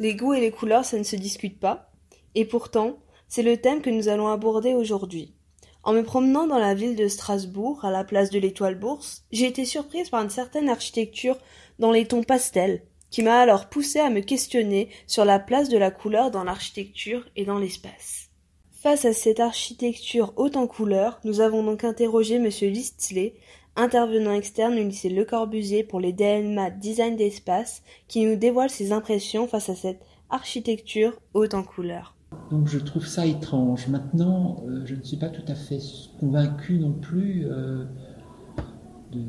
Les goûts et les couleurs, ça ne se discute pas. Et pourtant, c'est le thème que nous allons aborder aujourd'hui. En me promenant dans la ville de Strasbourg, à la place de l'Étoile Bourse, j'ai été surprise par une certaine architecture dans les tons pastels, qui m'a alors poussé à me questionner sur la place de la couleur dans l'architecture et dans l'espace. Face à cette architecture haute en couleurs, nous avons donc interrogé M. Listley, intervenant externe au lycée Le Corbusier pour les DLMA Design d'espace, qui nous dévoile ses impressions face à cette architecture haute en couleurs. Donc je trouve ça étrange. Maintenant, euh, je ne suis pas tout à fait convaincu non plus euh, de,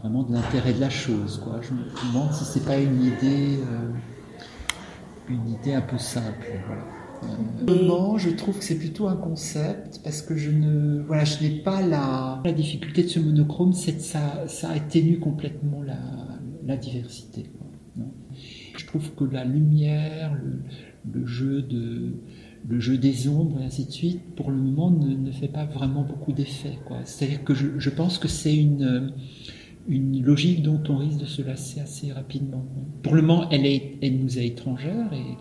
vraiment de l'intérêt de la chose. Je me demande si c'est pas une idée, euh, une idée un peu simple. Je trouve que c'est plutôt un concept parce que je ne, voilà, je n'ai pas la, la difficulté de ce monochrome, c'est que ça, ça atténue complètement la, la diversité. je trouve que la lumière, le, jeu de le jeu des ombres et ainsi de suite, pour le moment ne, ne fait pas vraiment beaucoup d'effet. C'est-à-dire que je, je, pense que c'est une, une logique dont on risque de se lasser assez rapidement. Pour le moment, elle, est, elle nous est étrangère et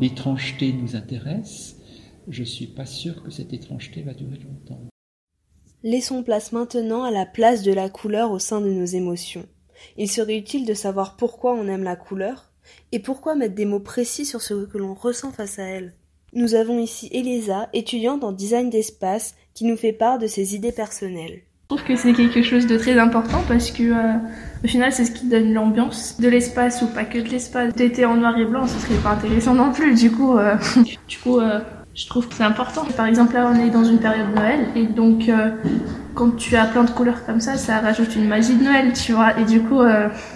l'étrangeté nous intéresse. Je ne suis pas sûr que cette étrangeté va durer longtemps. Laissons place maintenant à la place de la couleur au sein de nos émotions. Il serait utile de savoir pourquoi on aime la couleur et pourquoi mettre des mots précis sur ce que l'on ressent face à elle. Nous avons ici Elisa, étudiante en design d'espace, qui nous fait part de ses idées personnelles. Je trouve que c'est quelque chose de très important parce que euh, au final c'est ce qui donne l'ambiance de l'espace ou pas que de l'espace. D'été en noir et blanc, ce serait pas intéressant non plus. Du coup, euh, du coup, euh, je trouve que c'est important. Par exemple là on est dans une période de Noël et donc quand tu as plein de couleurs comme ça, ça rajoute une magie de Noël, tu vois. Et du coup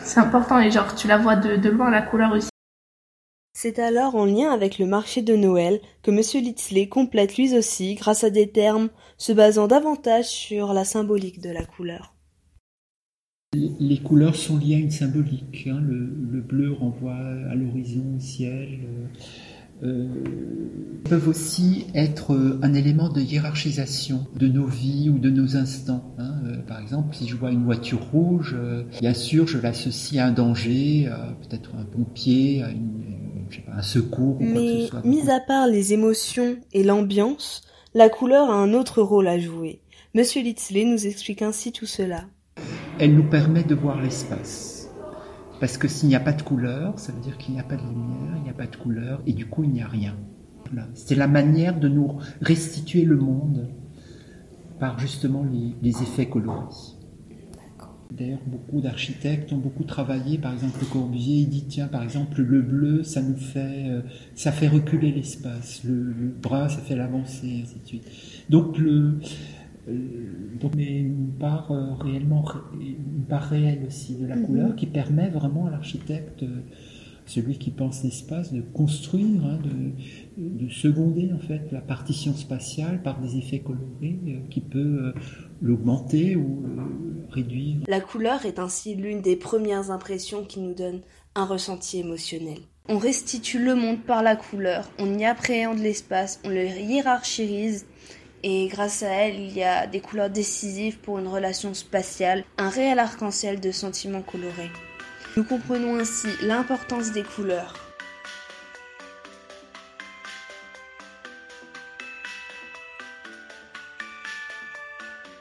c'est important et genre tu la vois de loin la couleur aussi. C'est alors en lien avec le marché de Noël que M. Litzley complète lui aussi grâce à des termes se basant davantage sur la symbolique de la couleur. Les couleurs sont liées à une symbolique. Hein. Le, bleu renvoie à l'horizon, au ciel. Euh, euh, peuvent aussi être un élément de hiérarchisation de nos vies ou de nos instants. Hein. Euh, par exemple, si je vois une voiture rouge, bien sûr, je l'associe à un danger, peut-être un pompier, à une, un secours ou Mais, quoi que ce soit. mis à part les émotions et l'ambiance, la couleur a un autre rôle à jouer. Monsieur Litzley nous explique ainsi tout cela. Elle nous permet de voir l'espace. Parce que s'il n'y a pas de couleur, ça veut dire qu'il n'y a pas de lumière, il n'y a pas de couleur, et du coup il n'y a rien. C'est la manière de nous restituer le monde par justement les, les effets colorés. D'ailleurs, beaucoup d'architectes ont beaucoup travaillé. Par exemple, Le Corbusier, il dit tiens, par exemple, le bleu, ça nous fait, euh, ça fait reculer l'espace. Le, brun, ça fait l'avancer, ainsi de suite. Donc, le, euh, donc, mais une part euh, réellement, une part réelle aussi de la mm-hmm. couleur qui permet vraiment à l'architecte celui qui pense l'espace, de construire, hein, de, de, seconder en fait la partition spatiale par des effets colorés euh, qui peut l'augmenter ou La couleur est ainsi l'une des premières impressions qui nous donne un ressenti émotionnel. On restitue le monde par la couleur, on y appréhende l'espace, on le hiérarchise et grâce à elle, il y a des couleurs décisives pour une relation spatiale, un réel arc-en-ciel de sentiments colorés. Nous comprenons ainsi l'importance des couleurs,